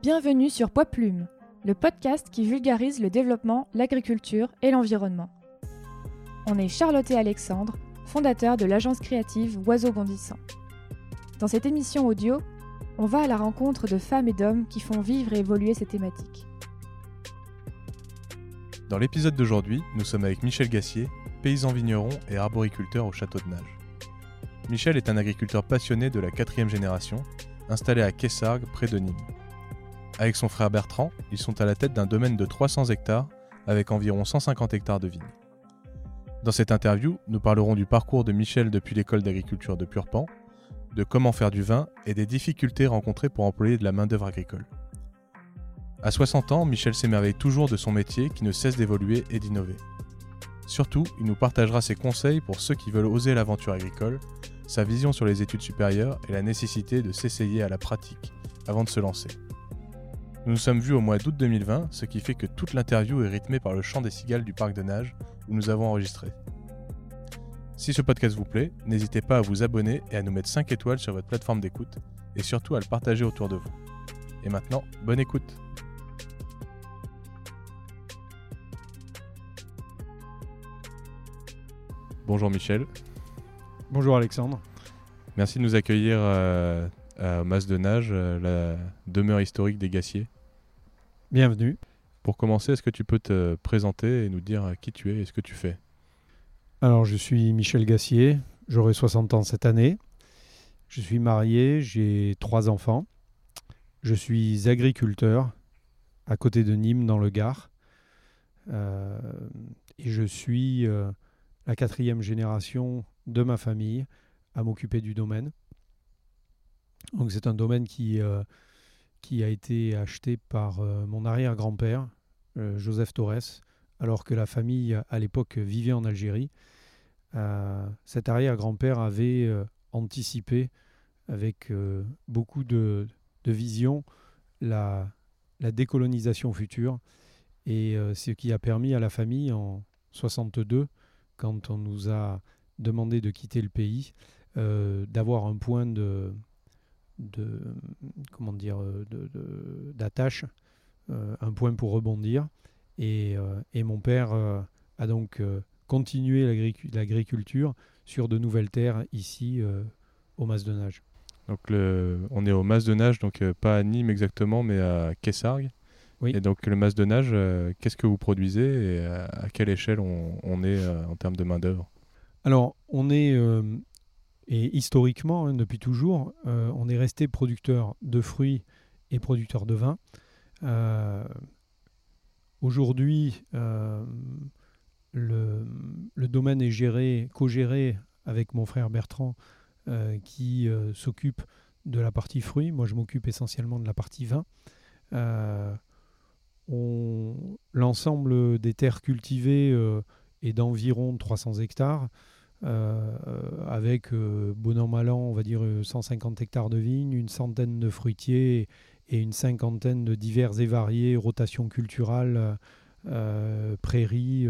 Bienvenue sur Poids Plume, le podcast qui vulgarise le développement, l'agriculture et l'environnement. On est Charlotte et Alexandre, fondateurs de l'agence créative Oiseaux Bondissants. Dans cette émission audio, on va à la rencontre de femmes et d'hommes qui font vivre et évoluer ces thématiques. Dans l'épisode d'aujourd'hui, nous sommes avec Michel Gassier, paysan vigneron et arboriculteur au château de Nage. Michel est un agriculteur passionné de la quatrième génération, installé à Kessargues, près de Nîmes. Avec son frère Bertrand, ils sont à la tête d'un domaine de 300 hectares avec environ 150 hectares de vignes. Dans cette interview, nous parlerons du parcours de Michel depuis l'école d'agriculture de Purpan, de comment faire du vin et des difficultés rencontrées pour employer de la main-d'œuvre agricole. À 60 ans, Michel s'émerveille toujours de son métier qui ne cesse d'évoluer et d'innover. Surtout, il nous partagera ses conseils pour ceux qui veulent oser l'aventure agricole, sa vision sur les études supérieures et la nécessité de s'essayer à la pratique avant de se lancer. Nous nous sommes vus au mois d'août 2020, ce qui fait que toute l'interview est rythmée par le chant des cigales du parc de nage où nous avons enregistré. Si ce podcast vous plaît, n'hésitez pas à vous abonner et à nous mettre 5 étoiles sur votre plateforme d'écoute et surtout à le partager autour de vous. Et maintenant, bonne écoute Bonjour Michel. Bonjour Alexandre. Merci de nous accueillir euh, à Masse de Nage, euh, la demeure historique des Gassiers. Bienvenue. Pour commencer, est-ce que tu peux te présenter et nous dire qui tu es et ce que tu fais? Alors, je suis Michel Gassier, j'aurai 60 ans cette année. Je suis marié, j'ai trois enfants. Je suis agriculteur à côté de Nîmes dans le Gard. Euh, et je suis euh, la quatrième génération de ma famille à m'occuper du domaine. Donc c'est un domaine qui, euh, qui a été acheté par euh, mon arrière-grand-père, euh, Joseph Torres, alors que la famille à l'époque vivait en Algérie. cet arrière-grand-père avait anticipé avec beaucoup de, de vision la, la, décolonisation future et ce qui a permis à la famille en 62, quand on nous a demandé de quitter le pays, d'avoir un point de, de comment dire euh, d'attache, euh, un point pour rebondir. Et, euh, et mon père a donc continué l'agriculture sur de nouvelles terres ici au Mas de Nage. Donc le, on est au Mas de Nage, donc pas à Nîmes exactement, mais à Kessargues. Oui. Et donc le Mas de Nage, qu'est-ce que vous produisez et à, quelle échelle on, on est en termes de main d'œuvre Alors on est et historiquement, hein, depuis toujours, euh, on est resté producteur de fruits et producteur de vin. Euh, aujourd'hui, euh, le, domaine est géré, co-géré avec mon frère Bertrand, qui s'occupe de la partie fruits. Moi, je m'occupe essentiellement de la partie vin. L'ensemble des terres cultivées est d'environ 300 hectares. Euh, avec euh, bon an mal an, on va dire 150 euh, hectares de vignes, une centaine de fruitiers et une cinquantaine de divers et variés rotations culturales, prairies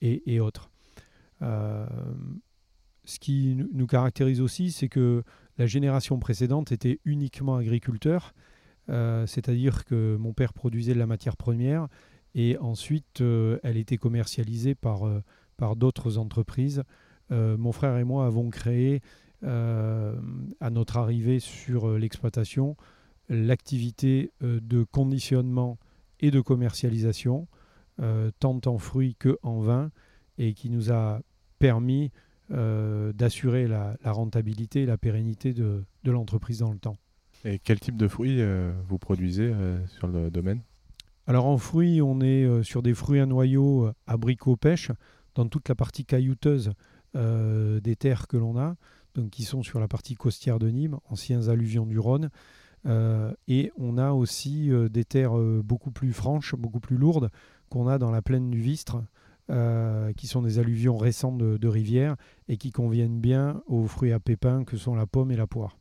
et, autres. ce qui nous caractérise aussi, c'est que la génération précédente était uniquement agriculteur, c'est-à-dire que mon père produisait de la matière première et ensuite elle était commercialisée par, par d'autres entreprises mon frère et moi avons créé, euh, à notre arrivée sur euh, l'exploitation, l'activité de conditionnement et de commercialisation, tant en fruits que en vin, et qui nous a permis d'assurer la, rentabilité et la pérennité de, l'entreprise dans le temps. Et quel type de fruits vous produisez sur le domaine? Alors en fruits, on est sur des fruits à noyaux abricots pêche, dans toute la partie caillouteuse euh, des terres que l'on a, donc qui sont sur la partie costière de Nîmes, anciens alluvions du Rhône. Euh, et on a aussi euh, des terres beaucoup plus franches, beaucoup plus lourdes, qu'on a dans la plaine du Vistre, qui sont des alluvions récentes de, rivières et qui conviennent bien aux fruits à pépins que sont la pomme et la poire.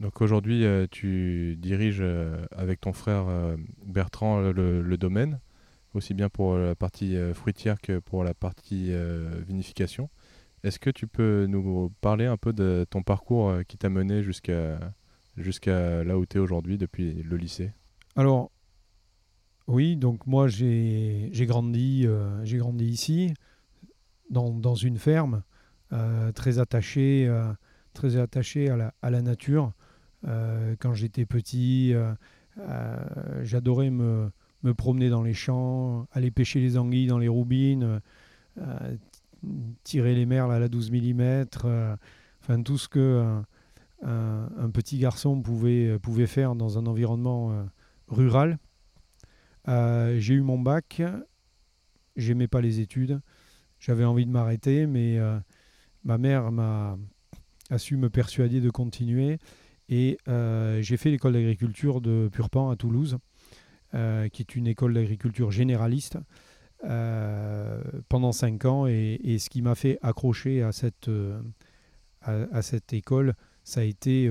Donc aujourd'hui, tu diriges avec ton frère Bertrand le, domaine, aussi bien pour la partie fruitière que pour la partie vinification. Est-ce que tu peux nous parler un peu de ton parcours euh, qui t'a mené jusqu'à là où tu es aujourd'hui depuis le lycée? Alors, oui, donc moi j'ai grandi, euh, grandi ici, dans, une ferme, euh, très attaché, à la, nature. quand j'étais petit, j'adorais me, promener dans les champs, aller pêcher les anguilles dans les roubines, tirer les merles à la 12 mm, enfin tout ce que un, un, petit garçon pouvait, pouvait faire dans un environnement rural. Euh, j'ai eu mon bac, j'aimais pas les études, j'avais envie de m'arrêter, mais euh, ma mère m'a a su me persuader de continuer et euh, j'ai fait l'école d'agriculture de Purpan à Toulouse, qui est une école d'agriculture généraliste. Pendant cinq ans et, ce qui m'a fait accrocher à cette, à, cette école, ça a été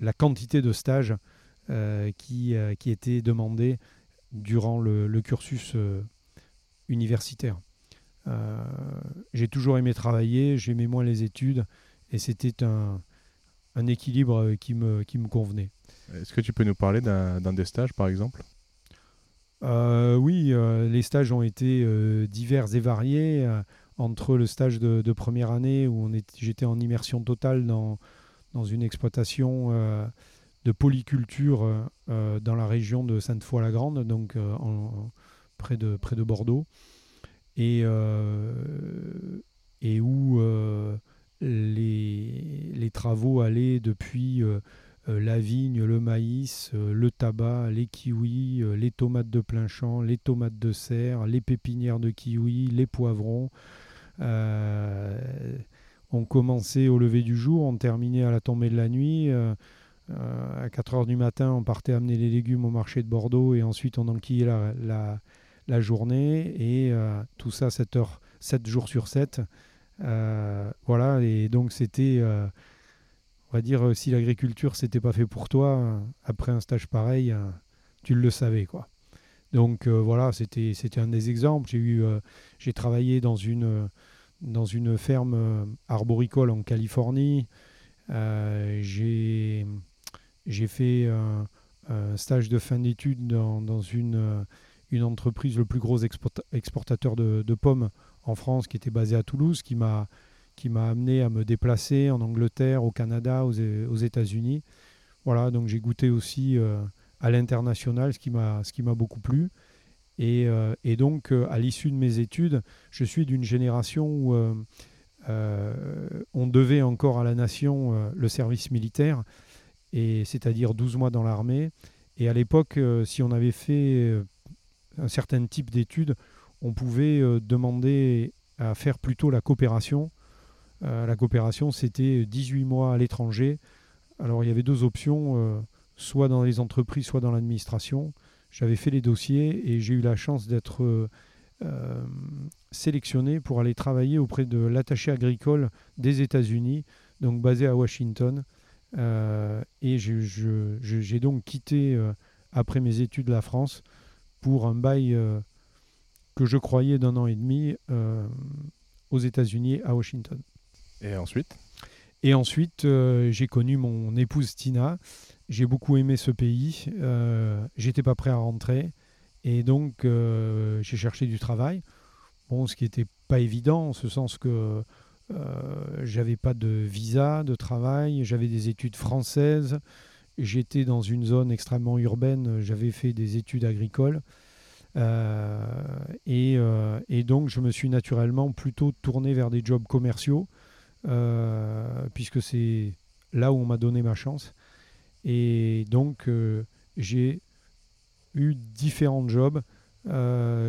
la quantité de stages qui, qui étaient demandés durant le, cursus euh, universitaire. Euh, j'ai toujours aimé travailler, j'aimais moins les études, et c'était un, équilibre qui me, qui me convenait. Est-ce que tu peux nous parler d'un des stages, par exemple? Euh, Oui, les stages ont été divers et variés. entre le stage de, première année, où j'étais en immersion totale dans, dans une exploitation de polyculture euh, euh, dans la région de Sainte-Foy-la-Grande, donc euh, près, de, près de Bordeaux, et, et où les, les, travaux allaient depuis la vigne, le maïs, le tabac, les kiwis, les tomates de plein champ, les tomates de serre, les pépinières de kiwis, les poivrons. on commençait au lever du jour, on terminait à la tombée de la nuit. Euh, à 4 heures du matin, on partait amener les légumes au marché de Bordeaux et ensuite on enquillait la, la, la journée et euh, tout ça 7, heures, 7 jours sur 7. Euh, voilà, et donc c'était, on va dire, si l'agriculture c'était pas fait pour toi, après un stage pareil, tu le savais quoi. Donc voilà, c'était c'était un des exemples. J'ai eu, j'ai travaillé dans une dans une ferme arboricole en Californie. j'ai j'ai fait un, stage de fin d'études dans, une, euh, une, entreprise, le plus gros exportateur de, pommes en France, qui était basé à Toulouse, qui m'a qui m'a amené à me déplacer en Angleterre, au Canada, aux, aux États-Unis. Voilà, donc j'ai goûté aussi euh, à l'international, ce qui m'a beaucoup plu. Et, euh, donc, à l'issue de mes études, je suis d'une génération où on devait encore à la nation le service militaire et c'est-à-dire 12 mois dans l'armée. Et à l'époque, euh, si on avait fait euh, un certain type d'études, on pouvait euh, demander à faire plutôt la coopération. La coopération, c'était 18 mois à l'étranger. Alors il y avait deux options, soit dans les entreprises, soit dans l'administration. J'avais fait les dossiers et j'ai eu la chance d'être sélectionné pour aller travailler auprès de l'attaché agricole des États-Unis, donc basé à Washington. Euh, et j'ai donc quitté, euh, après mes études, la France pour un bail euh, que je croyais d'un an et demi aux États-Unis, à Washington. Et ensuite Et ensuite, j'ai connu mon épouse Tina. J'ai beaucoup aimé ce pays. J'étais pas prêt à rentrer. Et donc, j'ai cherché du travail. Bon, ce qui n'était pas évident, en ce sens que euh, j'avais pas de visa de travail, j'avais des études françaises, j'étais dans une zone extrêmement urbaine, j'avais fait des études agricoles. Euh, euh, et, donc je me suis naturellement plutôt tourné vers des jobs commerciaux, puisque c'est là où on m'a donné ma chance. Et donc j'ai eu différents jobs,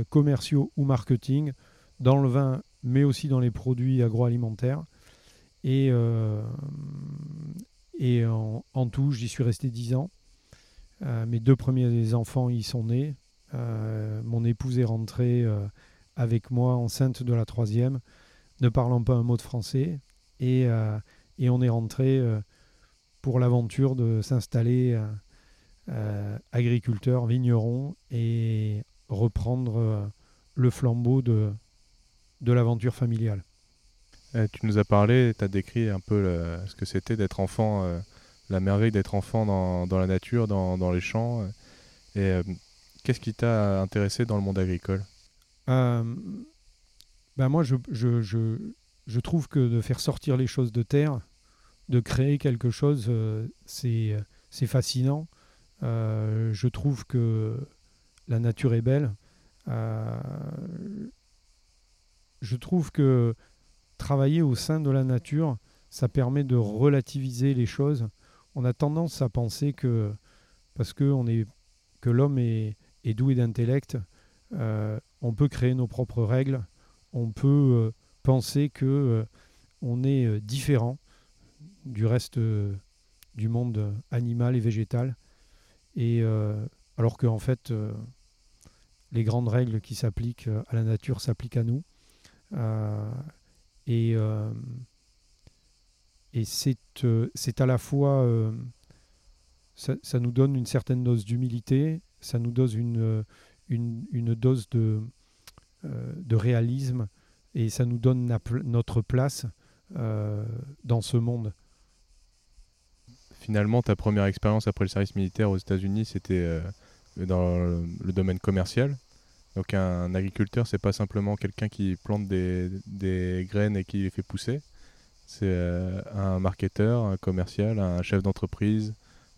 commerciaux ou marketing, dans le vin mais aussi dans les produits agroalimentaires. Et, euh, et en, tout, j'y suis resté 10 ans. Euh, mes deux premiers enfants y sont nés. Euh, mon épouse est rentrée avec moi enceinte de la troisième, ne parlant pas un mot de français. Et, et on est rentré pour l'aventure de s'installer agriculteur, vigneron et reprendre le flambeau de, de l'aventure familiale. Tu nous as parlé, tu as décrit un peu ce que c'était d'être enfant, euh, la merveille d'être enfant dans, la nature, dans, les champs. Et qu'est-ce qui t'a intéressé dans le monde agricole? Ben Moi, je, je, je, je, trouve que de faire sortir les choses de terre, de créer quelque chose, c'est fascinant. je trouve que la nature est belle. je trouve que travailler au sein de la nature, ça permet de relativiser les choses. On a tendance à penser que parce que, l'homme est, est, doué d'intellect, euh, on peut créer nos propres règles, on peut euh, penser que euh, on est différent du reste du monde animal et végétal, et alors qu'en en fait, les grandes règles qui s'appliquent à la nature s'appliquent à nous. et et euh, c'est à la fois, euh, ça, nous donne une certaine dose d'humilité, ça nous donne une, euh, une, dose de, de réalisme et ça nous donne notre place dans ce monde. Finalement, ta première expérience après le service militaire aux États-Unis, c'était dans le, domaine commercial. Donc un, agriculteur, c'est pas simplement quelqu'un qui plante des, graines et qui les fait pousser. C'est euh, un marketeur, un commercial, un chef d'entreprise,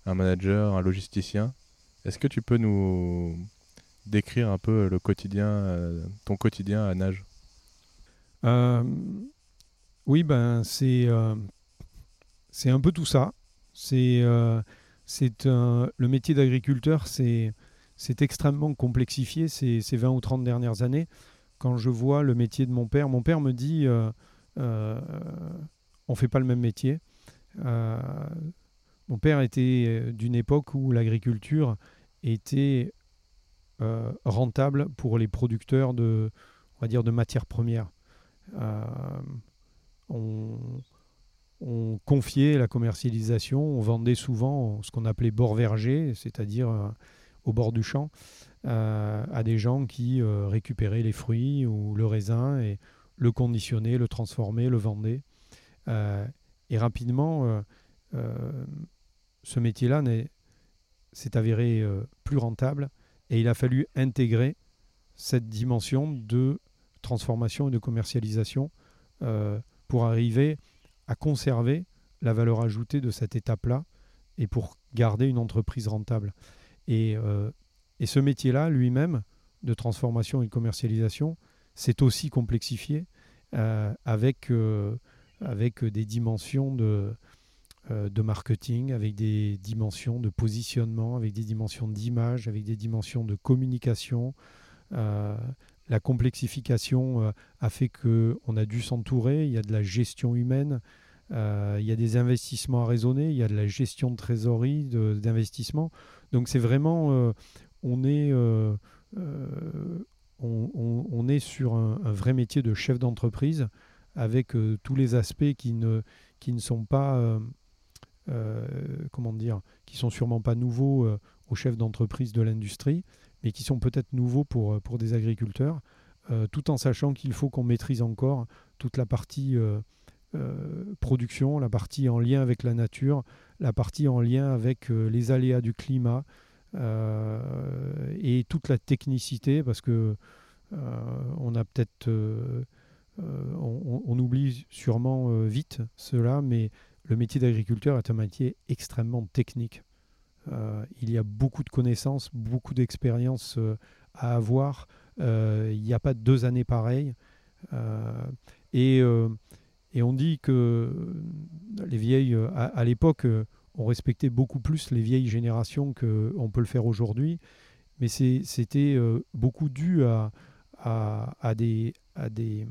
un manager, un logisticien. Est-ce que tu peux nous décrire un peu le quotidien, euh, ton quotidien à Nage? Euh, Oui, ben c'est c'est un peu tout ça. C'est c'est le métier d'agriculteur, c'est extrêmement complexifié ces, ces 20 ou 30 dernières années. Quand je vois le métier de mon père, mon père me dit on fait pas le même métier. Euh, mon père était euh, d'une époque où l'agriculture était euh, rentable pour les producteurs de, on va dire, de matières premières. On, confiait la commercialisation, on vendait souvent ce qu'on appelait bord verger, c'est-à-dire au bord du champ, à des gens qui récupéraient les fruits ou le raisin et le conditionnaient, le transformaient, le vendaient. Euh, et rapidement, euh, euh, ce métier-là s'est avéré plus rentable et il a fallu intégrer cette dimension de transformation et de commercialisation pour arriver à conserver la valeur ajoutée de cette étape-là et pour garder une entreprise rentable. Et, et ce métier-là, lui-même, de transformation et de commercialisation, s'est aussi complexifié avec avec des dimensions de, euh, de marketing, avec des dimensions de positionnement, avec des dimensions d'image, avec des dimensions de communication. Euh, la complexification euh, a fait qu'on a dû s'entourer, il y a de la gestion humaine, il y a des investissements à raisonner, il y a de la gestion de trésorerie, d'investissement. Donc c'est vraiment, on, est, on, est sur un, vrai métier de chef d'entreprise avec euh, tous les aspects qui ne, sont pas, euh, euh, comment dire, qui sont sûrement pas nouveaux aux chefs d'entreprise de l'industrie, mais qui sont peut-être nouveaux pour, pour des agriculteurs, tout en sachant qu'il faut qu'on maîtrise encore toute la partie production, la partie en lien avec la nature, la partie en lien avec les aléas du climat et toute la technicité, parce que on a peut-être euh, on, oublie sûrement euh, vite cela, mais le métier d'agriculteur est un métier extrêmement technique. Euh, il y a beaucoup de connaissances, beaucoup d'expériences à avoir. il n'y a pas deux années pareilles. Et, on dit que les vieilles, à, l'époque, on respectait beaucoup plus les vieilles générations qu'on peut le faire aujourd'hui. Mais c'était beaucoup dû à, des, à des,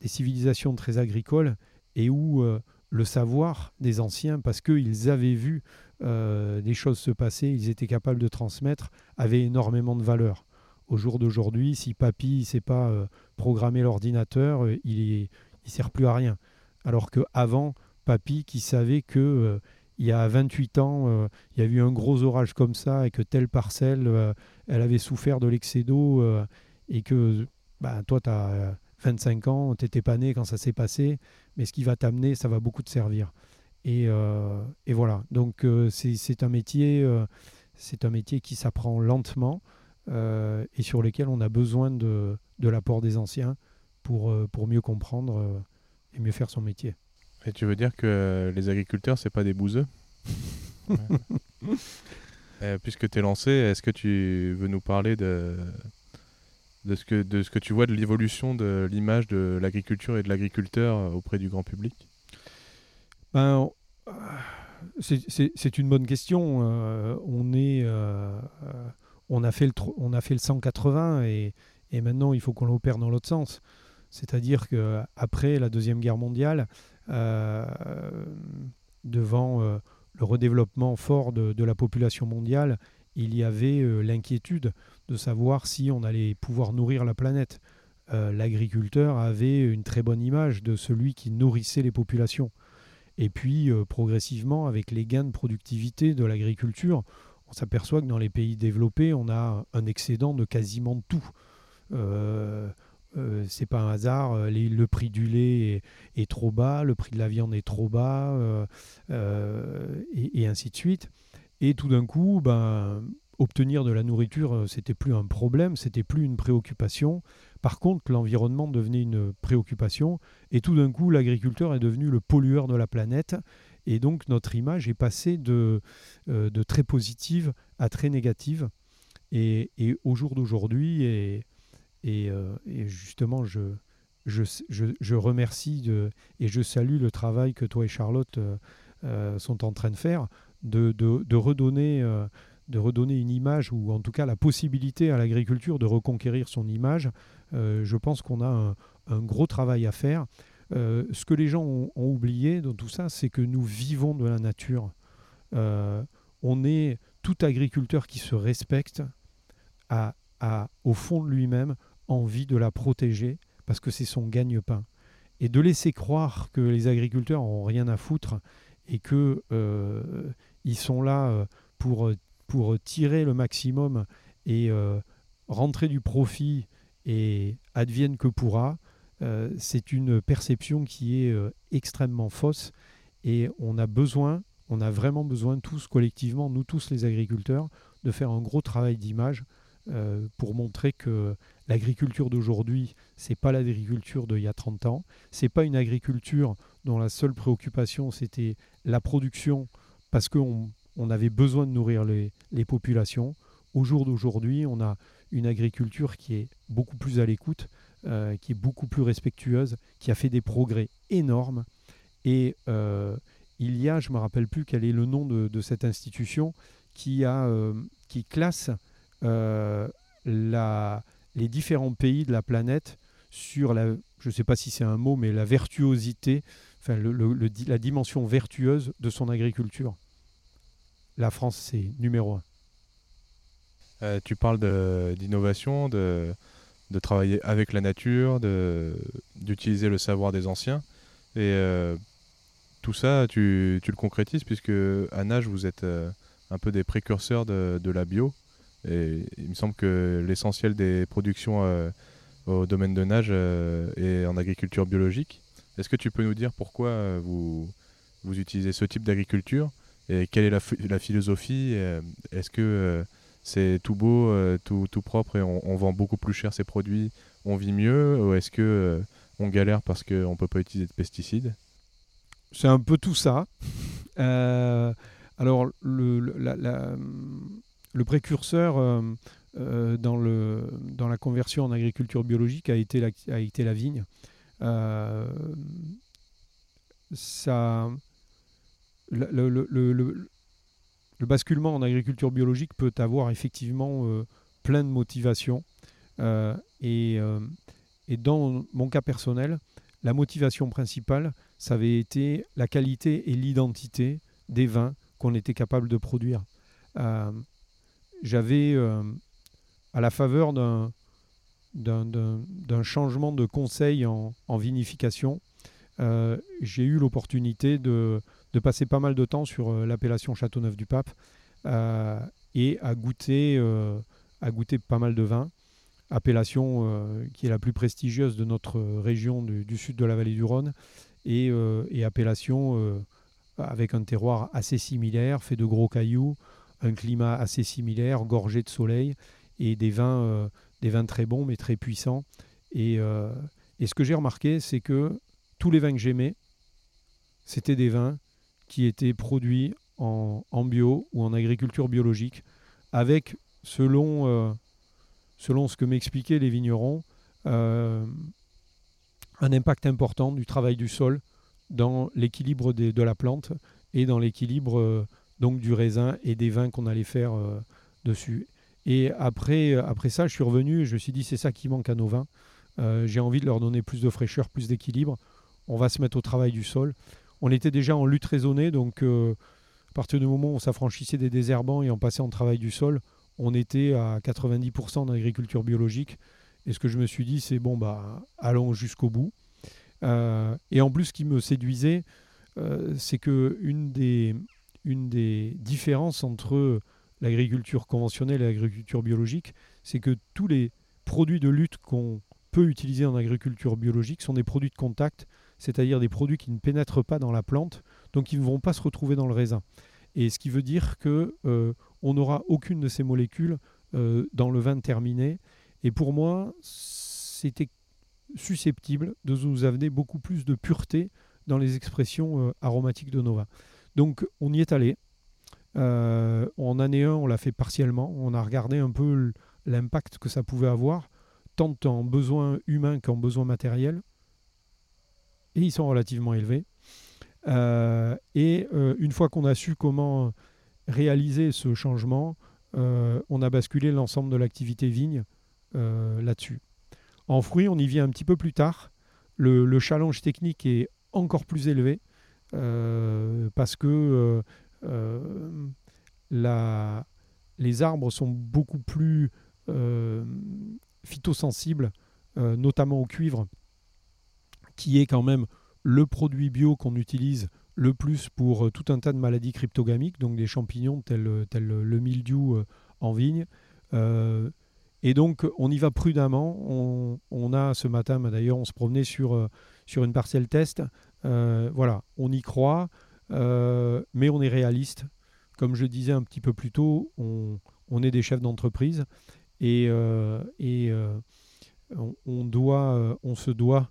des civilisations très agricoles et où euh, le savoir des anciens, parce qu'ils avaient vu euh, des choses se passer, ils étaient capables de transmettre, avait énormément de valeur. Au jour d'aujourd'hui, si papy ne sait pas euh, programmer l'ordinateur, il ne sert plus à rien. Alors qu'avant, papy qui savait que il y a 28 ans, il y a eu un gros orage comme ça et que telle parcelle, elle avait souffert de l'excès d'eau et que bah, toi, tu as 25 ans, tu n'étais pas né quand ça s'est passé, mais ce qui va t'amener, ça va beaucoup te servir. Et, euh, voilà, donc euh, c'est un métier, euh, c'est un métier qui s'apprend lentement et sur lequel on a besoin de, de l'apport des anciens pour, pour mieux comprendre et mieux faire son métier. Et tu veux dire que les agriculteurs, c'est pas des bouseux? Puisque tu es lancé, est-ce que tu veux nous parler de, de, ce que, de ce que tu vois de l'évolution de l'image de l'agriculture et de l'agriculteur auprès du grand public? Ben, C'est une bonne question. Euh, euh, on, a fait le, on a fait le 180 et, maintenant il faut qu'on l'opère dans l'autre sens. C'est-à-dire qu'après la Deuxième Guerre mondiale, euh, devant euh, le redéveloppement fort de, la population mondiale, il y avait euh, l'inquiétude de savoir si on allait pouvoir nourrir la planète. L'agriculteur avait une très bonne image de celui qui nourrissait les populations. Et puis, progressivement, avec les gains de productivité de l'agriculture, on s'aperçoit que dans les pays développés, on a un excédent de quasiment tout. Euh, c'est pas un hasard, euh, le prix du lait est, trop bas, le prix de la viande est trop bas, euh, et, ainsi de suite. Et tout d'un coup, ben, obtenir de la nourriture, c'était plus un problème, c'était plus une préoccupation. Par contre, l'environnement devenait une préoccupation, et tout d'un coup, l'agriculteur est devenu le pollueur de la planète. Et donc, notre image est passée de, de très positive à très négative. Et, au jour d'aujourd'hui, et euh, justement, je, remercie et je salue le travail que toi et Charlotte euh, euh, sont en train de faire, de redonner une image, ou en tout cas la possibilité à l'agriculture de reconquérir son image. Je pense qu'on a un, gros travail à faire. ce que les gens ont, oublié dans tout ça, c'est que nous vivons de la nature. on est tout agriculteur qui se respecte à, à, au fond de lui-même envie de la protéger parce que c'est son gagne-pain. Et de laisser croire que les agriculteurs n'ont rien à foutre et qu'ils euh, sont là euh, pour, pour tirer le maximum et euh, rentrer du profit et advienne que pourra, c'est une perception qui est extrêmement fausse et on a besoin, on a vraiment besoin tous collectivement, nous tous les agriculteurs, de faire un gros travail d'image pour montrer que L'agriculture d'aujourd'hui, c'est pas l'agriculture d'il y a 30 ans. C'est pas une agriculture dont la seule préoccupation c'était la production parce qu'on on avait besoin de nourrir les, populations. Au jour d'aujourd'hui, on a une agriculture qui est beaucoup plus à l'écoute, euh, qui est beaucoup plus respectueuse, qui a fait des progrès énormes. Et euh, il y a, je ne me rappelle plus quel est le nom de, cette institution, qui, a, euh, qui classe la, les différents pays de la planète sur la, je ne sais pas si c'est un mot, mais la vertuosité, enfin la dimension vertueuse de son agriculture. La France, c'est numéro un. Euh, tu parles d'innovation, de, travailler avec la nature, d'utiliser le savoir des anciens. Et euh, tout ça, tu, tu, le concrétises puisque à Nage, vous êtes euh, un peu des précurseurs de, de la bio. Et il me semble que l'essentiel des productions au domaine de nage est en agriculture biologique. Est-ce que tu peux nous dire pourquoi vous, vous utilisez ce type d'agriculture et quelle est la, la philosophie Est-ce que c'est tout beau, tout, tout, propre et on, vend beaucoup plus cher ces produits, on vit mieux Ou est-ce que on galère parce qu'on ne peut pas utiliser de pesticides? C'est un peu tout ça. alors, le, précurseur euh, euh, dans, la conversion en agriculture biologique a été la, vigne. Euh, le, basculement en agriculture biologique peut avoir effectivement plein de motivations. et, et, dans mon cas personnel, la motivation principale, ça avait été la qualité et l'identité des vins qu'on était capable de produire j'avais, euh, à la faveur d'un, changement de conseil en, vinification, euh, j'ai eu l'opportunité de, de, passer pas mal de temps sur euh, l'appellation Châteauneuf-du-Pape et à goûter, à goûter pas mal de vins. Appellation qui est la plus prestigieuse de notre région du, sud de la vallée du Rhône et, et appellation avec un terroir assez similaire, fait de gros cailloux, un climat assez similaire, gorgé de soleil, et des vins, des vins très bons mais très puissants. Et, et ce que j'ai remarqué, c'est que tous les vins que j'aimais, c'était des vins qui étaient produits en, bio ou en agriculture biologique, avec, selon, selon ce que m'expliquaient les vignerons, un impact important du travail du sol dans l'équilibre de la plante et dans l'équilibre euh, donc du raisin et des vins qu'on allait faire euh, dessus. Et après, euh, après ça, je suis revenu et je me suis dit c'est ça qui manque à nos vins. J'ai envie de leur donner plus de fraîcheur, plus d'équilibre. On va se mettre au travail du sol. On était déjà en lutte raisonnée, donc à partir du moment où on s'affranchissait des désherbants et on passait en travail du sol, on était à 90% d'agriculture biologique. Et ce que je me suis dit, c'est bon, bah, allons jusqu'au bout. Euh, et en plus, ce qui me séduisait, euh, c'est que une des, une des différences entre l'agriculture conventionnelle et l'agriculture biologique, c'est que tous les produits de lutte qu'on peut utiliser en agriculture biologique sont des produits de contact, c'est-à-dire des produits qui ne pénètrent pas dans la plante, donc ils ne vont pas se retrouver dans le raisin. Et ce qui veut dire que euh, on n'aura aucune de ces molécules dans le vin terminé. Et pour moi, c'était susceptible de nous amener beaucoup plus de pureté dans les expressions euh, aromatiques de Nova. Donc on y est allé. Euh, en année 1, on l'a fait partiellement. On a regardé un peu l'impact que ça pouvait avoir, tant en besoin humain qu'en besoin matériel. Et ils sont relativement élevés. Euh, et une fois qu'on a su comment réaliser ce changement, on a basculé l'ensemble de l'activité vigne là-dessus. En fruits, on y vient un petit peu plus tard. Le, challenge technique est encore plus élevé euh, parce que euh, euh, les arbres sont beaucoup plus phytosensibles, notamment au cuivre, qui est quand même le produit bio qu'on utilise le plus pour tout un tas de maladies cryptogamiques, donc des champignons tels, tels le mildiou en vigne. Et donc, on y va prudemment. On, a ce matin, d'ailleurs, on se promenait sur, euh, sur une parcelle test. Euh, voilà, on y croit, euh, mais on est réaliste. Comme je disais un petit peu plus tôt, on, est des chefs d'entreprise et, et on, doit, on se doit,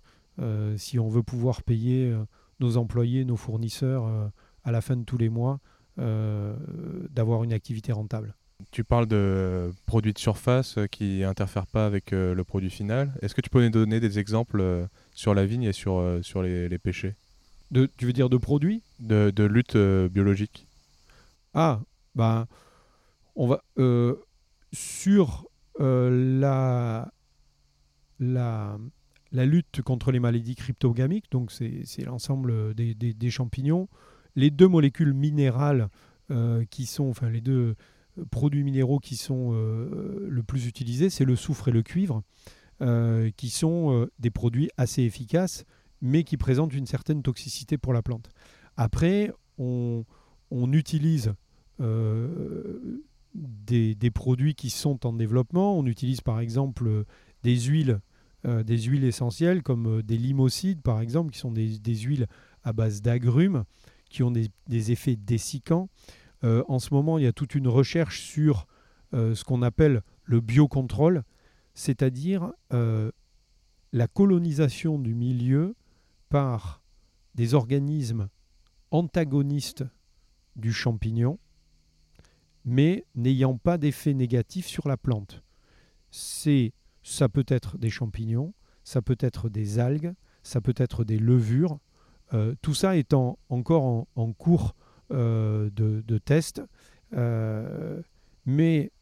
si on veut pouvoir payer nos employés, nos fournisseurs à la fin de tous les mois, d'avoir une activité rentable. Tu parles de produits de surface euh, qui interfèrent pas avec euh, le produit final. Est-ce que tu peux nous donner des exemples euh, sur la vigne et sur, sur les, les péchés de, Tu veux dire de produits? De, de, lutte biologique. Ah, ben, on va sur la, la, la lutte contre les maladies cryptogamiques, donc c'est l'ensemble des, champignons. Les deux molécules minérales qui sont, enfin les deux produits minéraux qui sont euh, le plus utilisés, c'est le soufre et le cuivre, euh, qui sont euh, des produits assez efficaces, mais qui présentent une certaine toxicité pour la plante. Après, on, utilise des, produits qui sont en développement. On utilise par exemple des huiles, des huiles essentielles comme des limosides par exemple, qui sont des, huiles à base d'agrumes, qui ont des, effets dessicants. Euh, en ce moment, il y a toute une recherche sur euh, ce qu'on appelle le biocontrôle, c'est-à-dire euh, la colonisation du milieu par des organismes antagonistes du champignon, mais n'ayant pas d'effet négatif sur la plante. C'est, ça peut être des champignons, ça peut être des algues, ça peut être des levures. tout ça étant encore en cours euh, de, tests. Euh, mais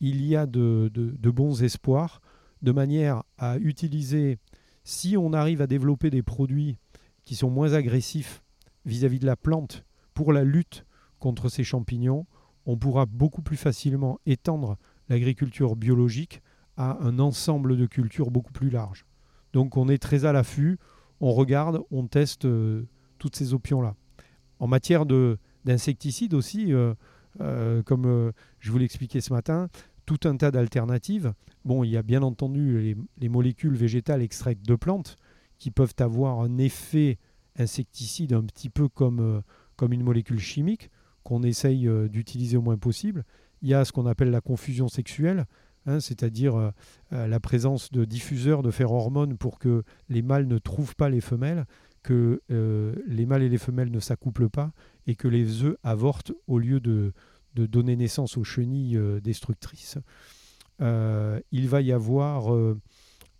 il y a de, bons espoirs de manière à utiliser, si on arrive à développer des produits qui sont moins agressifs vis-à-vis de la plante pour la lutte contre ces champignons, on pourra beaucoup plus facilement étendre l'agriculture biologique à un ensemble de cultures beaucoup plus large. Donc on est très à l'affût, on regarde, on teste euh, toutes ces options-là. En matière d'insecticides aussi, euh, euh, comme je vous l'expliquais ce matin, tout un tas d'alternatives. Bon, il y a bien entendu les, molécules végétales extraites de plantes qui peuvent avoir un effet insecticide un petit peu comme, comme une molécule chimique qu'on essaye d'utiliser au moins possible. Il y a ce qu'on appelle la confusion sexuelle, hein, c'est-à-dire la présence de diffuseurs de phéromones pour que les mâles ne trouvent pas les femelles, que les mâles et les femelles ne s'accouplent pas et que les œufs avortent au lieu de, donner naissance aux chenilles destructrices. il va y avoir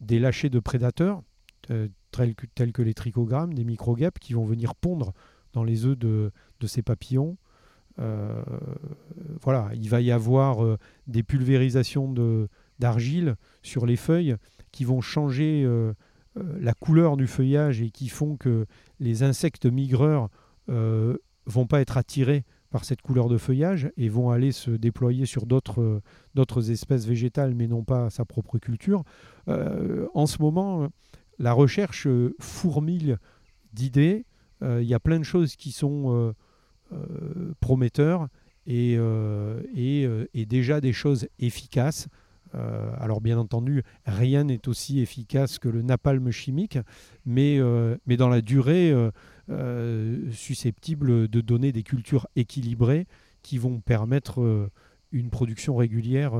des lâchers de prédateurs, tels que, les trichogrammes, des microguêpes qui vont venir pondre dans les œufs de, ces papillons. Euh, voilà, il va y avoir euh, des pulvérisations d'argile sur les feuilles qui vont changer euh, la couleur du feuillage et qui font que les insectes migreurs vont pas être attirés par cette couleur de feuillage et vont aller se déployer sur d'autres espèces végétales mais non pas sa propre culture. en ce moment, la recherche fourmille d'idées il y a plein de choses qui sont euh, euh, prometteurs et, et, déjà des choses efficaces. alors bien entendu, rien n'est aussi efficace que le napalm chimique, mais, mais dans la durée, susceptible de donner des cultures équilibrées qui vont permettre une production régulière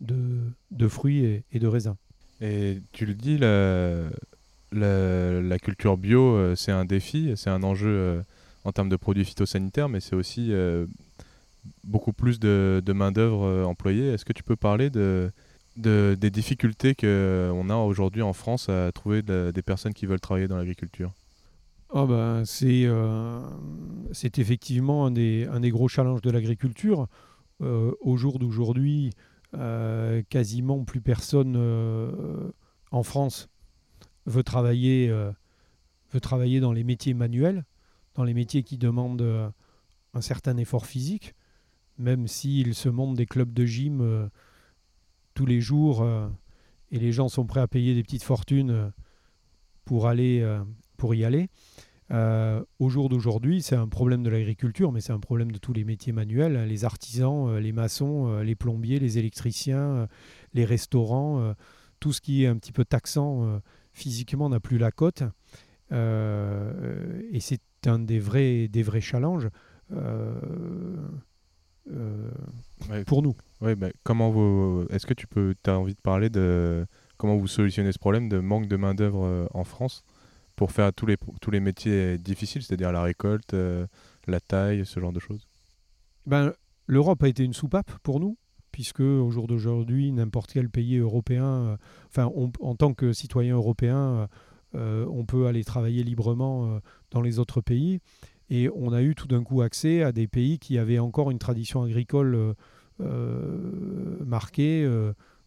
de, de fruits et, et, de raisins. Et tu le dis, la, la, culture bio, euh, c'est un défi, c'est un enjeu euh, en termes de produits phytosanitaires, mais c'est aussi euh, beaucoup plus de, main-d'œuvre employée. Est-ce que tu peux parler de, des difficultés qu'on a aujourd'hui en France à trouver des personnes qui veulent travailler dans l'agriculture? Oh ben, c'est, effectivement un des, gros challenges de l'agriculture. au jour d'aujourd'hui, quasiment plus personne en France veut travailler, euh, veut travailler dans les métiers manuels, dans les métiers qui demandent euh, un certain effort physique, même s'il se montent des clubs de gym euh, tous les jours et les gens sont prêts à payer des petites fortunes pour y aller. au jour d'aujourd'hui, c'est un problème de l'agriculture, mais c'est un problème de tous les métiers manuels, hein, les artisans, les maçons, les plombiers, les électriciens, les restaurants, tout ce qui est un petit peu taxant physiquement n'a plus la cote. Euh, et c'est un des vrais, des vrais challenges euh, euh, pour nous. Ouais, comment vous, est-ce que tu peux, as envie de parler de comment vous solutionnez ce problème de manque de main d'œuvre en France pour faire tous les, tous les métiers difficiles, c'est-à-dire la récolte, la taille, ce genre de choses? Ben, L'Europe a été une soupape pour nous puisque au jour d'aujourd'hui, n'importe quel pays européen, euh, enfin, en tant que citoyen européen, euh, on peut aller travailler librement dans les autres pays. Et on a eu tout d'un coup accès à des pays qui avaient encore une tradition agricole marquée,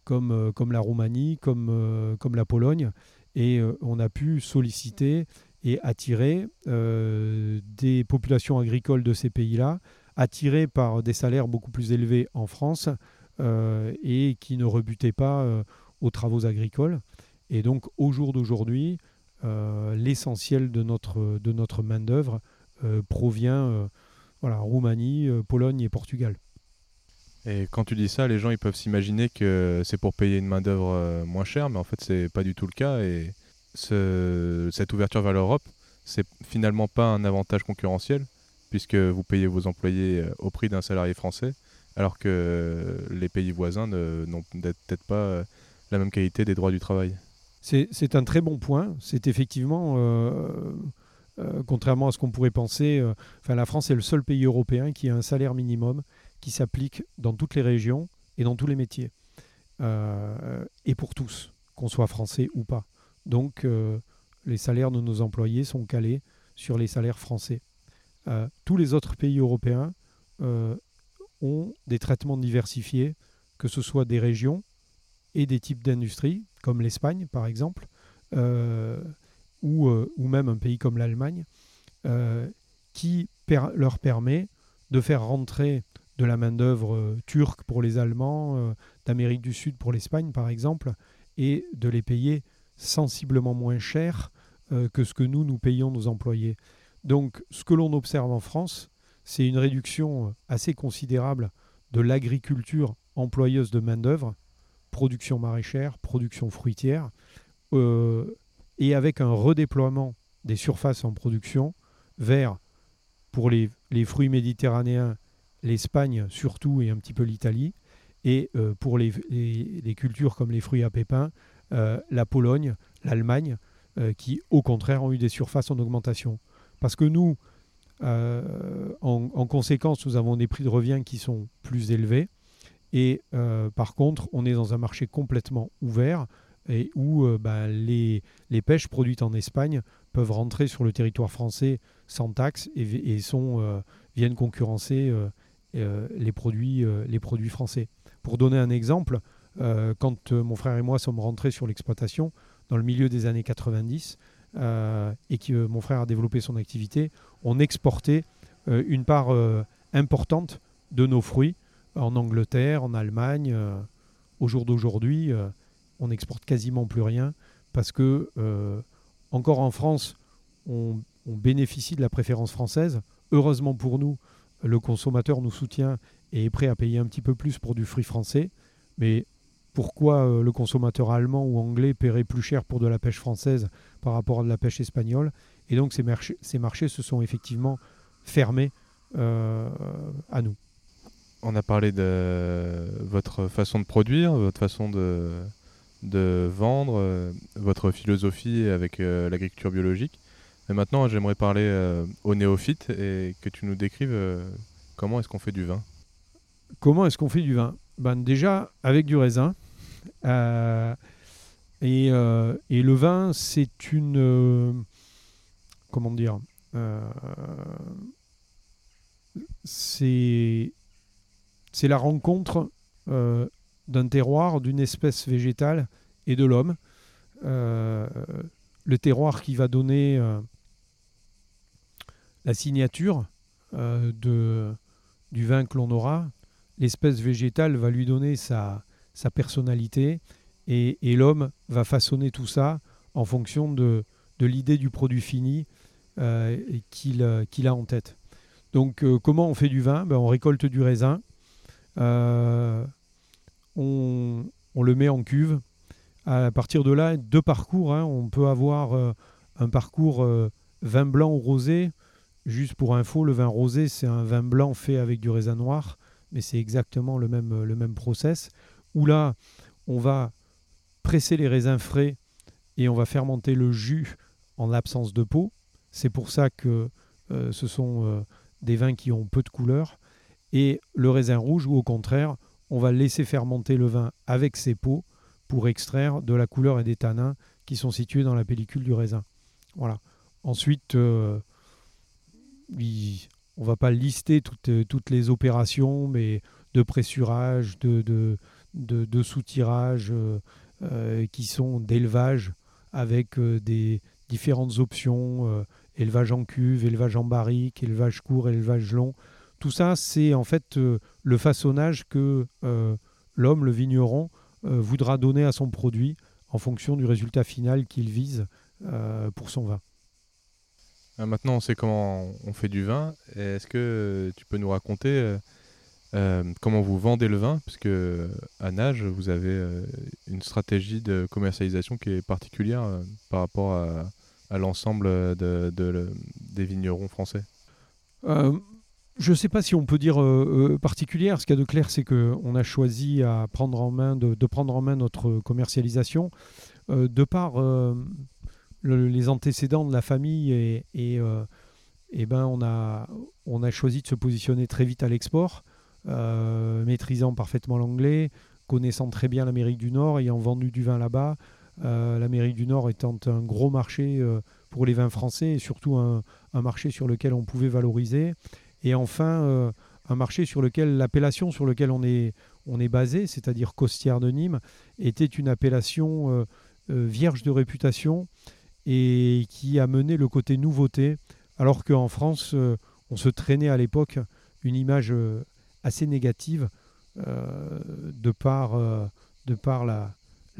comme, la Roumanie, comme, la Pologne. Et on a pu solliciter et attirer des populations agricoles de ces pays-là, attirées par des salaires beaucoup plus élevés en France, euh, et qui ne rebutait pas euh, aux travaux agricoles. Et donc au jour d'aujourd'hui, euh, l'essentiel de notre, de notre main-d'œuvre provient voilà, Roumanie, Pologne et Portugal. Et quand tu dis ça, les gens ils peuvent s'imaginer que c'est pour payer une main-d'œuvre moins chère, mais en fait, c'est pas du tout le cas. Et ce, cette ouverture vers l'Europe, c'est finalement pas un avantage concurrentiel, puisque vous payez vos employés au prix d'un salarié français alors que les pays voisins n'ont peut-être pas euh, la même qualité des droits du travail. C'est un très bon point. C'est effectivement, euh, euh, contrairement à ce qu'on pourrait penser, enfin, la France est le seul pays européen qui a un salaire minimum qui s'applique dans toutes les régions et dans tous les métiers. et pour tous, qu'on soit français ou pas. Donc, les salaires de nos employés sont calés sur les salaires français. tous les autres pays européens ont des traitements diversifiés, que ce soit des régions et des types d'industries, comme l'Espagne par exemple, euh, ou, euh, ou, même un pays comme l'Allemagne, euh, qui leur permet de faire rentrer de la main-d'œuvre turque pour les Allemands, d'Amérique du Sud pour l'Espagne par exemple, et de les payer sensiblement moins cher que ce que nous, nous payons nos employés. Donc ce que l'on observe en France, c'est une réduction assez considérable de l'agriculture employeuse de main-d'œuvre, production maraîchère, production fruitière, euh, et avec un redéploiement des surfaces en production vers pour les, fruits méditerranéens, l'Espagne surtout et un petit peu l'Italie. Et pour les, cultures comme les fruits à pépins, la Pologne, l'Allemagne, qui au contraire ont eu des surfaces en augmentation. Parce que nous, en, conséquence, nous avons des prix de revient qui sont plus élevés. Et par contre, on est dans un marché complètement ouvert et où euh, bah, les, pêches produites en Espagne peuvent rentrer sur le territoire français sans taxe et, sont, euh, viennent concurrencer euh, les, produits, les produits français. Pour donner un exemple, quand mon frère et moi sommes rentrés sur l'exploitation dans le milieu des années 90 et que mon frère a développé son activité, on exportait une part importante de nos fruits en Angleterre, en Allemagne. au jour d'aujourd'hui, on n'exporte quasiment plus rien parce que, euh, encore en France, on, bénéficie de la préférence française. Heureusement pour nous, le consommateur nous soutient et est prêt à payer un petit peu plus pour du fruit français. Mais pourquoi euh, le consommateur allemand ou anglais paierait plus cher pour de la pêche française par rapport à de la pêche espagnole? Et donc ces marchés, ces marchés se sont effectivement fermés euh, à nous. On a parlé de votre façon de produire, votre façon de, vendre euh, votre philosophie avec euh, l'agriculture biologique. Mais maintenant, j'aimerais parler euh, aux néophytes et que tu nous décrives comment est-ce qu'on fait du vin? Comment est-ce qu'on fait du vin? Ben, Déjà, avec du raisin. Et, et, le vin, c'est une... comment dire C'est la rencontre d'un terroir, d'une espèce végétale et de l'homme. Euh, le terroir qui va donner euh, la signature euh, du vin que l'on aura, l'espèce végétale va lui donner sa, personnalité et, l'homme va façonner tout ça en fonction de, de l'idée du produit fini qu'il a en tête. Donc comment on fait du vin? Ben, On récolte du raisin on, le met en cuve. À partir de là, deux parcours. Hein. On peut avoir euh, un parcours euh, vin blanc ou rosé. Juste pour info, le vin rosé, c'est un vin blanc fait avec du raisin noir, mais c'est exactement le même, le même process. Où là, on va presser les raisins frais et on va fermenter le jus en l'absence de peau. C'est pour ça que euh, ce sont des vins qui ont peu de couleur. Et le raisin rouge, ou au contraire, on va laisser fermenter le vin avec ses peaux pour extraire de la couleur et des tanins qui sont situés dans la pellicule du raisin. Voilà. Ensuite, euh, on va pas lister toutes, euh, les opérations, mais de pressurage, de, soutirage, euh, qui sont d'élevage avec des différentes options, élevage en cuve, élevage en barrique, élevage court, élevage long. Tout ça, c'est en fait euh, le façonnage que euh, l'homme, le vigneron, euh, voudra donner à son produit en fonction du résultat final qu'il vise pour son vin. Maintenant, on sait comment on fait du vin. Est-ce que tu peux nous raconter comment vous vendez le vin? Puisque à Nage, vous avez une stratégie de commercialisation qui est particulière par rapport à, l'ensemble des vignerons français je ne sais pas si on peut dire euh, euh, particulière. Ce qu'il y a de clair, c'est qu'on a choisi à prendre en main de, prendre en main notre commercialisation euh, de par les antécédents de la famille et, et, ben on a, on a choisi de se positionner très vite à l'export, maîtrisant parfaitement l'anglais, connaissant très bien l'Amérique du Nord, ayant vendu du vin là-bas. L'Amérique du Nord étant un gros marché pour les vins français et surtout un marché sur lequel on pouvait valoriser. Et enfin, euh, un marché sur lequel l'appellation sur lequel on est, on est basé, c'est-à-dire Costière de Nîmes, était une appellation euh, euh, vierge de réputation et qui a mené le côté nouveauté, alors qu'en France, on se traînait à l'époque une image assez négative de par, de par la,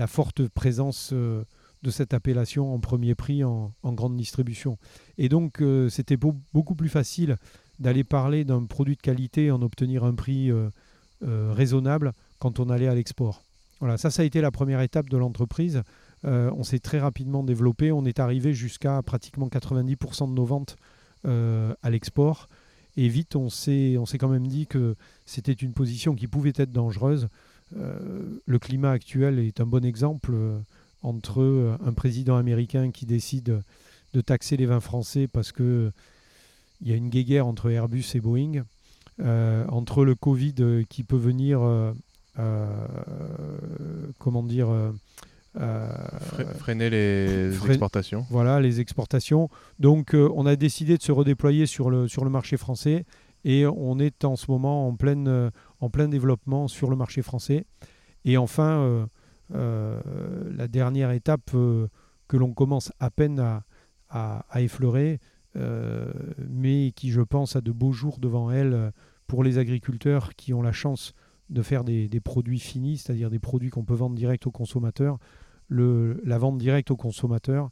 forte présence de cette appellation en premier prix en grande distribution. Et donc, c'était beaucoup plus facile d'aller parler d'un produit de qualité et en obtenir un prix euh, euh, raisonnable quand on allait à l'export. Voilà, ça, ça a été la première étape de l'entreprise. Euh, on s'est très rapidement développé. On est arrivé jusqu'à pratiquement 90% de nos ventes à l'export. Et vite, on s'est quand même dit que c'était une position qui pouvait être dangereuse. le climat actuel est un bon exemple entre un président américain qui décide de taxer les vins français parce que il y a une guéguerre entre Airbus et Boeing, entre le Covid qui peut venir euh, comment dire euh, freiner les exportations. Voilà, les exportations. Donc, euh, on a décidé de se redéployer sur le, sur le marché français et on est en ce moment en, pleine, en plein développement sur le marché français. Et enfin, la dernière étape que l'on commence à peine à, à, effleurer, mais qui, je pense, a de beaux jours devant elle pour les agriculteurs qui ont la chance de faire des, produits finis, c'est-à-dire des produits qu'on peut vendre direct au consommateur, le, la vente directe au consommateur.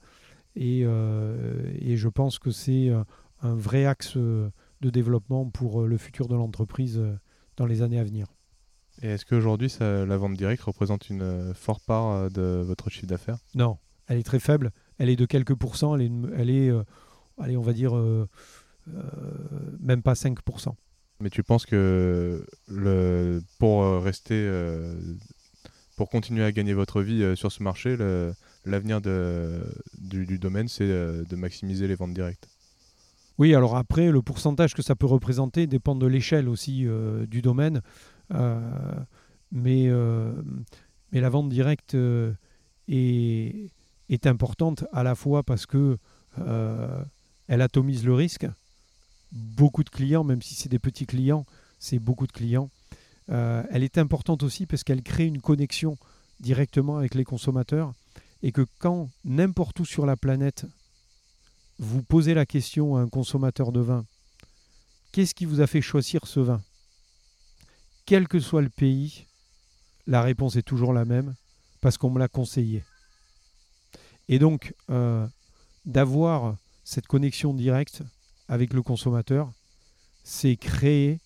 Et, euh, et je pense que c'est euh, un vrai axe euh, de développement pour le futur de l'entreprise dans les années à venir. Et est-ce qu'aujourd'hui, la vente directe représente une forte part de votre chiffre d'affaires? Non, elle est très faible. Elle est de quelques pourcents. Elle est, elle est allez, on va dire, même pas 5%. Mais tu penses que le, pour euh, rester, euh, pour continuer à gagner votre vie euh, sur ce marché, l'avenir du, du, domaine, c'est de maximiser les ventes directes? Oui, alors après, le pourcentage que ça peut représenter dépend de l'échelle aussi du domaine. mais, mais la vente directe est, est importante à la fois parce que elle atomise le risque beaucoup de clients, même si c'est des petits clients, c'est beaucoup de clients. Euh, elle est importante aussi parce qu'elle crée une connexion directement avec les consommateurs et que quand n'importe où sur la planète, vous posez la question à un consommateur de vin, qu'est-ce qui vous a fait choisir ce vin? Quel que soit le pays, la réponse est toujours la même, parce qu'on me l'a conseillé. Et donc, euh, d'avoir cette connexion directe, avec le consommateur, c'est créer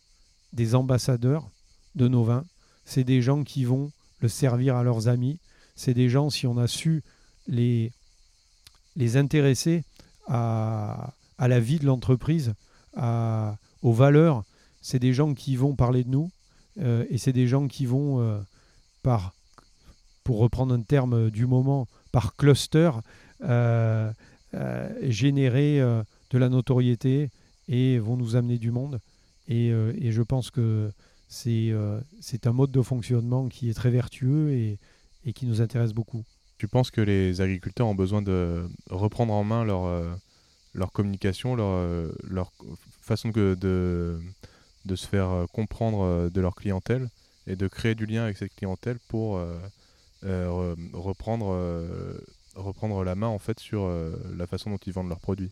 des ambassadeurs de nos vins. C'est des gens qui vont le servir à leurs amis. C'est des gens, si on a su les, intéresser à, à la vie de l'entreprise, aux valeurs, c'est des gens qui vont parler de nous euh, et c'est des gens qui vont, euh, par, pour reprendre un terme du moment, par cluster, euh, générer de la notoriété et vont nous amener du monde. Et, euh, je pense que c'est euh, un mode de fonctionnement qui est très vertueux et, et, qui nous intéresse beaucoup. Tu penses que les agriculteurs ont besoin de reprendre en main leur, euh, leur communication, leur, leur façon de, de, se faire comprendre de leur clientèle et de créer du lien avec cette clientèle pour reprendre, reprendre la main en fait sur la façon dont ils vendent leurs produits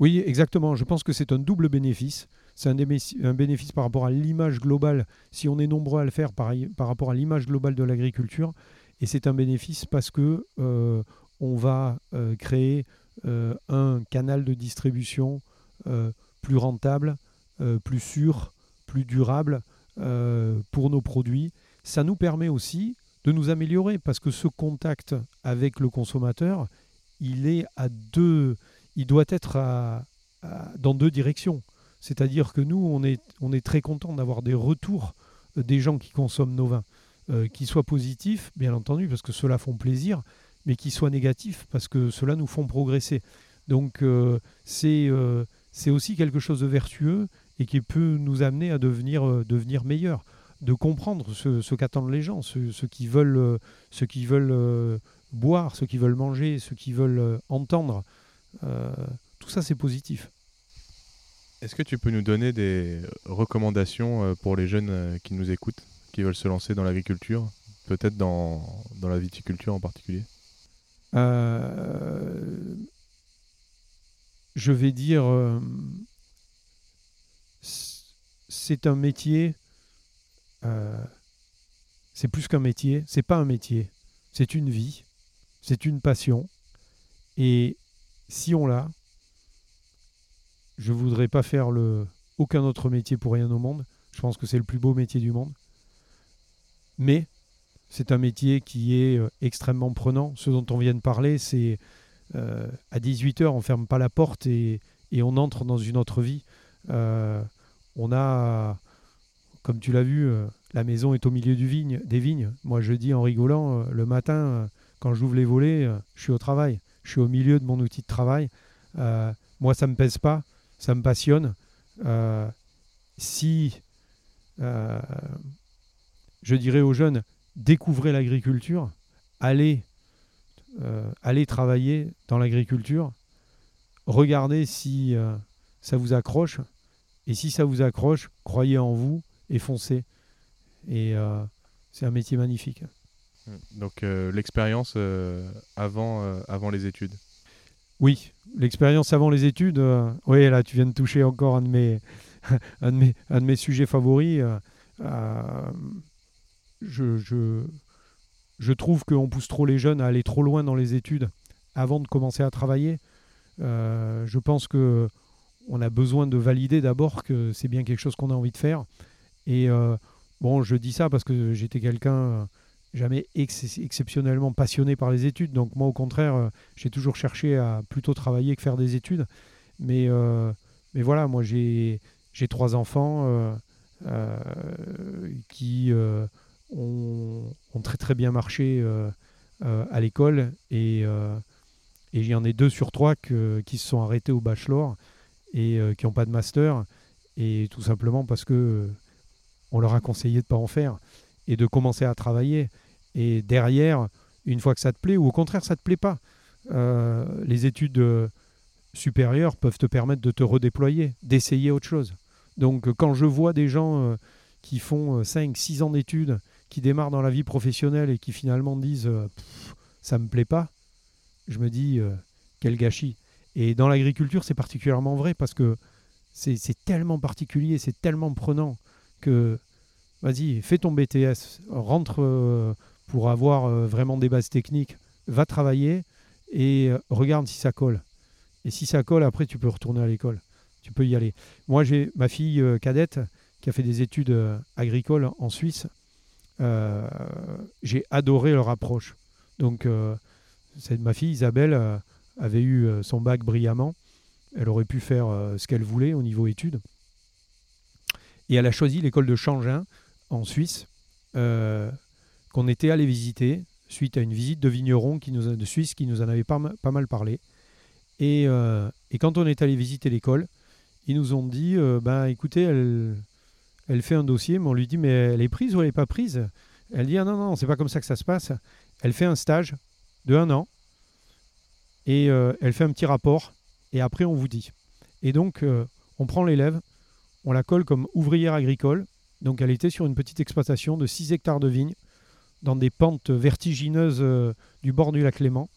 oui, exactement. Je pense que c'est un double bénéfice. C'est un, bénéfice par rapport à l'image globale, si on est nombreux à le faire par, rapport à l'image globale de l'agriculture. Et c'est un bénéfice parce que euh, on va euh, créer euh, un canal de distribution plus rentable, plus sûr, plus durable pour nos produits. Ça nous permet aussi de nous améliorer parce que ce contact avec le consommateur, il est à deux, il doit être dans deux directions. C'est-à-dire que nous, on est, on est très content d'avoir des retours euh, des gens qui consomment nos vins, euh, qui soient positifs, bien entendu, parce que cela font plaisir, mais qui soient négatifs, parce que cela nous font progresser. Donc euh, c'est aussi quelque chose de vertueux et qui peut nous amener à devenir, devenir meilleurs, de comprendre ce, qu'attendent les gens, ceux, qui veulent, ceux qui veulent boire, ceux qui veulent manger, ceux qui veulent entendre. Euh, tout ça, c'est positif. Est-ce que tu peux nous donner des recommandations euh, pour les jeunes euh, qui nous écoutent, qui veulent se lancer dans l'agriculture, peut-être dans, dans, la viticulture en particulier? Je vais dire, c'est un métier, c'est plus qu'un métier, c'est pas un métier, c'est une vie, c'est une passion. Et si on l'a, je voudrais pas faire le, aucun autre métier pour rien au monde. Je pense que c'est le plus beau métier du monde. Mais c'est un métier qui est euh, extrêmement prenant. Ce dont on vient de parler, c'est euh, à 18h, on ferme pas la porte et, et on entre dans une autre vie. on a, comme tu l'as vu, la maison est au milieu des vignes. Moi, je dis en rigolant, le matin, quand j'ouvre les volets, je suis au travail. Je suis au milieu de mon outil de travail. moi, ça ne me pèse pas, ça me passionne. si je dirais aux jeunes, découvrez l'agriculture, allez, euh, allez travailler dans l'agriculture, regardez si euh, ça vous accroche, et si ça vous accroche, croyez en vous et foncez. Et euh, c'est un métier magnifique. Donc l'expérience avant, avant les études Oui, l'expérience avant les études, oui, là tu viens de toucher encore un de mes, un de mes, un de mes sujets favoris je, je, trouve qu'on pousse trop les jeunes à aller trop loin dans les études avant de commencer à travailler. Euh, je pense que on a besoin de valider d'abord que c'est bien quelque chose qu'on a envie de faire. Et euh, bon, je dis ça parce que j'étais quelqu'un euh, jamais exceptionnellement passionné par les études. Donc moi, au contraire, j'ai toujours cherché à plutôt travailler que faire des études. Mais, mais voilà, moi j'ai trois enfants qui ont, très très bien marché euh, euh, à l'école et euh, et il y en a deux sur trois qui se sont arrêtés au bachelor et qui n'ont pas de master. Et tout simplement parce que on leur a conseillé de ne pas en faire et de commencer à travailler. Et derrière, une fois que ça te plaît, ou au contraire, ça ne te plaît pas, les études supérieures peuvent te permettre de te redéployer, d'essayer autre chose. Donc quand je vois des gens qui font 5, 6 ans d'études qui démarrent dans la vie professionnelle et qui finalement disent euh, ça me plaît pas, je me dis euh, quel gâchis. Et dans l'agriculture, c'est particulièrement vrai parce que c'est tellement particulier, c'est tellement prenant que vas-y, fais ton BTS, rentre euh, pour avoir vraiment des bases techniques, va travailler et regarde si ça colle. Et si ça colle, après, tu peux retourner à l'école. Tu peux y aller. Moi, j'ai ma fille cadette qui a fait des études agricoles en Suisse. Euh, j'ai adoré leur approche. Donc, euh, ma fille Isabelle euh, avait eu son bac brillamment. Elle aurait pu faire ce qu'elle voulait au niveau études. Et elle a choisi l'école de Changin en Suisse, qu'on était allé visiter suite à une visite de vignerons de Suisse qui nous en avait pas, mal parlé. Et, et, quand on est allé visiter l'école, ils nous ont dit ben écoutez, elle, fait un dossier, mais on lui dit, mais elle est prise ou elle n'est pas prise? Elle dit, ah non, non, c'est pas comme ça que ça se passe. Elle fait un stage de un an et euh, elle fait un petit rapport et après on vous dit. Et donc, euh, on prend l'élève, on la colle comme ouvrière agricole. Donc, elle était sur une petite exploitation de 6 hectares de vignes dans des pentes vertigineuses euh, du bord du lac Léman,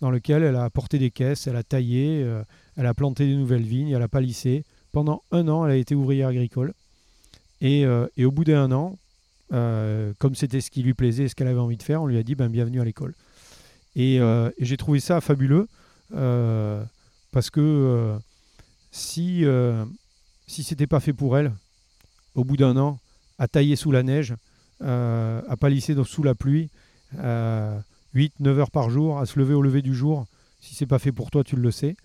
dans lequel elle a porté des caisses, elle a taillé, elle a planté des nouvelles vignes, elle a palissé. Pendant un an, elle a été ouvrière agricole. Euh, et, au bout d'un an, euh, comme c'était ce qui lui plaisait, ce qu'elle avait envie de faire, on lui a dit ben, bienvenue à l'école. Et, euh, j'ai trouvé ça fabuleux parce que si, si c'était pas fait pour elle, au bout d'un an, à tailler sous la neige, à palisser sous la pluie, 8-9 heures par jour, à se lever au lever du jour, si c'est pas fait pour toi, tu le sais.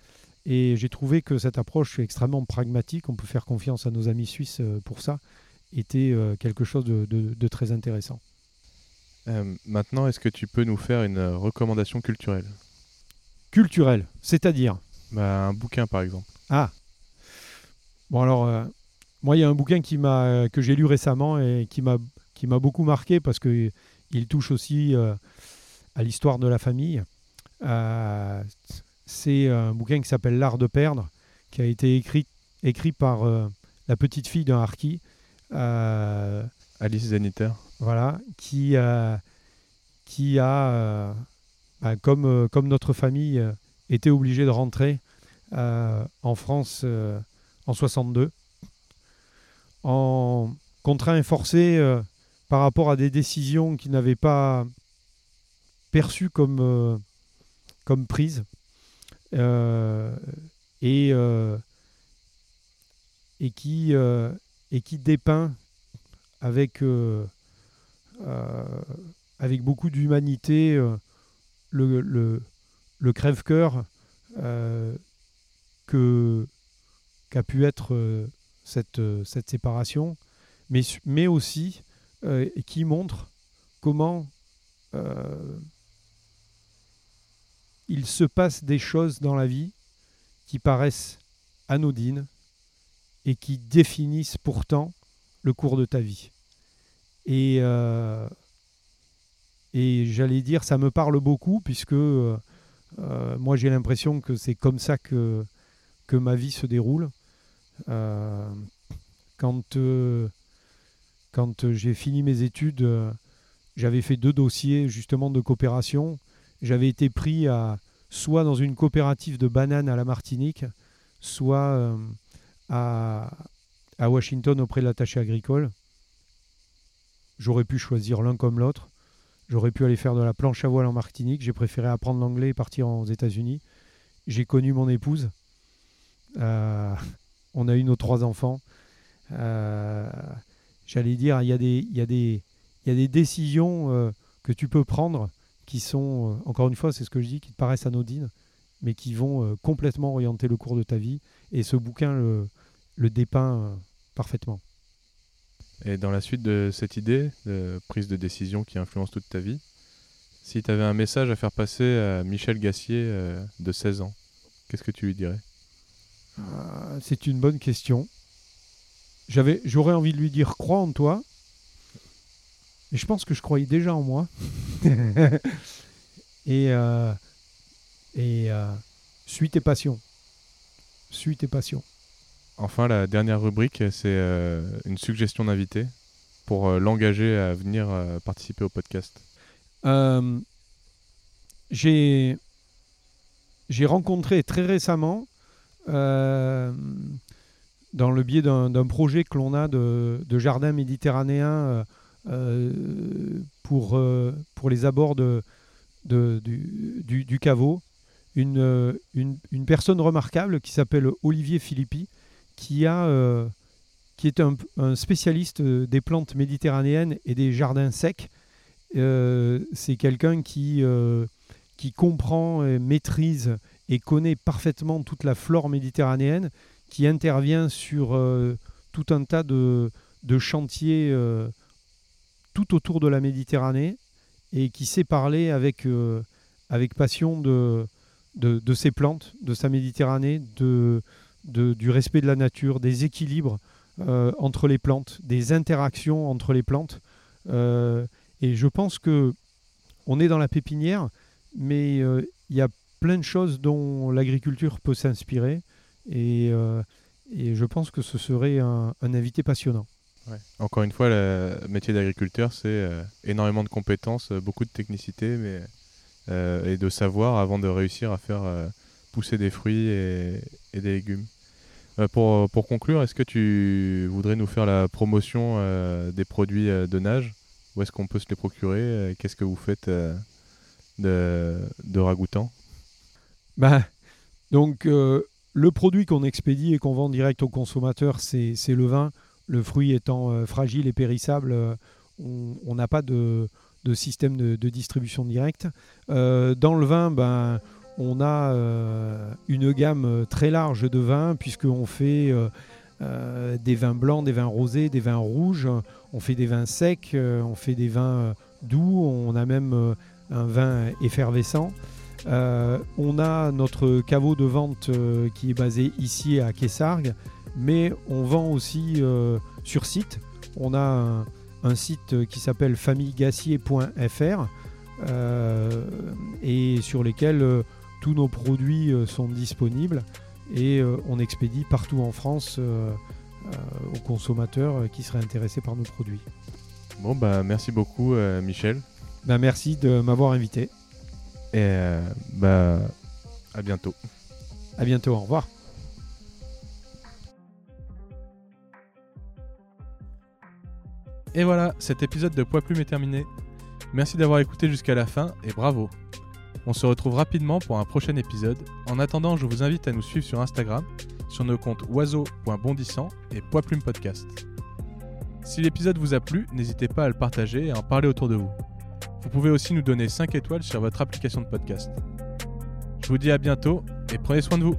Et j'ai trouvé que cette approche extrêmement pragmatique. On peut faire confiance à nos amis suisses pour ça était euh, quelque chose de, très intéressant. Euh, maintenant, est-ce que tu peux nous faire une euh, recommandation culturelle? Culturelle, c'est-à-dire? Bah, Un bouquin, par exemple. Ah Bon, alors, moi, il y a un bouquin qui m'a, que j'ai lu récemment et qui m'a, qui m'a beaucoup marqué parce qu'il touche aussi à l'histoire de la famille. c'est un bouquin qui s'appelle L'art de perdre, qui a été écrit, écrit par la petite fille d'un harki, euh, Alice Zeniter. Voilà, qui, euh, qui a, euh, bah, comme, comme notre famille, été obligée de rentrer en France en 62, en contraint et forcé par rapport à des décisions qui n'avaient pas perçues comme, comme prises. et, et qui, dépeint avec, euh, euh, avec beaucoup d'humanité euh, le, le, crève-cœur que qu'a pu être euh, cette, euh, cette séparation, mais, mais aussi euh, qui montre comment il se passe des choses dans la vie qui paraissent anodines et qui définissent pourtant le cours de ta vie. Et, et j'allais dire, ça me parle beaucoup puisque moi j'ai l'impression que c'est comme ça que, que ma vie se déroule. Euh, quand euh, quand j'ai fini mes études, euh, j'avais fait deux dossiers justement de coopération. J'avais été pris à soit dans une coopérative de bananes à la Martinique, soit euh, à, Washington auprès de l'attaché agricole. J'aurais pu choisir l'un comme l'autre. J'aurais pu aller faire de la planche à voile en Martinique. J'ai préféré apprendre l'anglais et partir aux États-Unis. J'ai connu mon épouse. Euh, on a eu nos trois enfants. Euh, J'allais dire, il y, a des- y, y a des décisions euh, que tu peux prendre qui sont, euh, encore une fois, c'est ce que je dis, qui te paraissent anodines, mais qui vont complètement orienter le cours de ta vie. Et ce bouquin le, le dépeint parfaitement. Et dans la suite de cette idée de prise de décision qui influence toute ta vie, si tu avais un message à faire passer à Michel Gassier de 16 ans, qu'est-ce que tu lui dirais? Euh, c'est une bonne question. J'avais, j'aurais envie de lui dire crois en toi. Et je pense que je croyais déjà en moi. et euh, et euh, suis tes passions. Suis tes passions. Enfin, la dernière rubrique, c'est euh, une suggestion d'invité pour euh, l'engager à venir euh, participer au podcast. Euh, j'ai j'ai rencontré très récemment, euh, dans le biais d'un projet que l'on a de, jardin méditerranéen euh, euh, pour, euh, les abords du, caveau, une, euh, personne remarquable qui s'appelle Olivier Philippi, qui, euh, est un, spécialiste euh, des plantes méditerranéennes et des jardins secs. Euh, c'est quelqu'un euh, qui comprend, et maîtrise et connaît parfaitement toute la flore méditerranéenne, qui intervient sur euh, tout un tas de, de chantiers euh, tout autour de la Méditerranée et qui sait parler avec, euh, avec passion de, de, de ses plantes, de sa Méditerranée, de, de- du respect de la nature, des équilibres entre les plantes, des interactions entre les plantes. Et je pense que on est dans la pépinière, mais il y a plein de choses dont l'agriculture peut s'inspirer. Et, euh, et je pense que ce serait un, invité passionnant. Encore une fois, le métier d'agriculteur, c'est euh, énormément de compétences, euh, beaucoup de technicité mais, et de savoir avant de réussir à faire pousser des fruits et, des légumes. Pour, pour conclure, est-ce que tu voudrais nous faire la promotion des produits de nage? Où est-ce qu'on peut se les procurer? Qu'est-ce que vous faites de, de ragoûtant? Bah, donc, euh, le produit qu'on expédie et qu'on vend direct au consommateur, c'est le vin. Le fruit étant euh, fragile et périssable, euh, on n'a pas de, système de, distribution directe. Dans le vin, ben, on a une gamme très large de vins, puisqu'on fait des vins blancs, des vins rosés, des vins rouges, on fait des vins secs, on fait des vins doux, on a même un vin effervescent. Euh, on a notre caveau de vente euh, qui est basé ici à Kessargues, mais on vend aussi euh, sur site. On a un, un site qui s'appelle famillegassier.fr et sur lesquels tous nos produits sont disponibles et on expédie partout en France aux consommateurs qui seraient intéressés par nos produits. Bon, bah merci beaucoup, Michel. Ben, merci de m'avoir invité. Et euh, bah, à bientôt. À bientôt, au revoir. Et voilà, cet épisode de Poids Plume est terminé. Merci d'avoir écouté jusqu'à la fin et bravo. On se retrouve rapidement pour un prochain épisode. En attendant, je vous invite à nous suivre sur Instagram, sur nos comptes oiseau.bondissant et Poids Plume Podcast. Si l'épisode vous a plu, n'hésitez pas à le partager et à en parler autour de vous. Vous pouvez aussi nous donner 5 étoiles sur votre application de podcast. Je vous dis à bientôt et prenez soin de vous.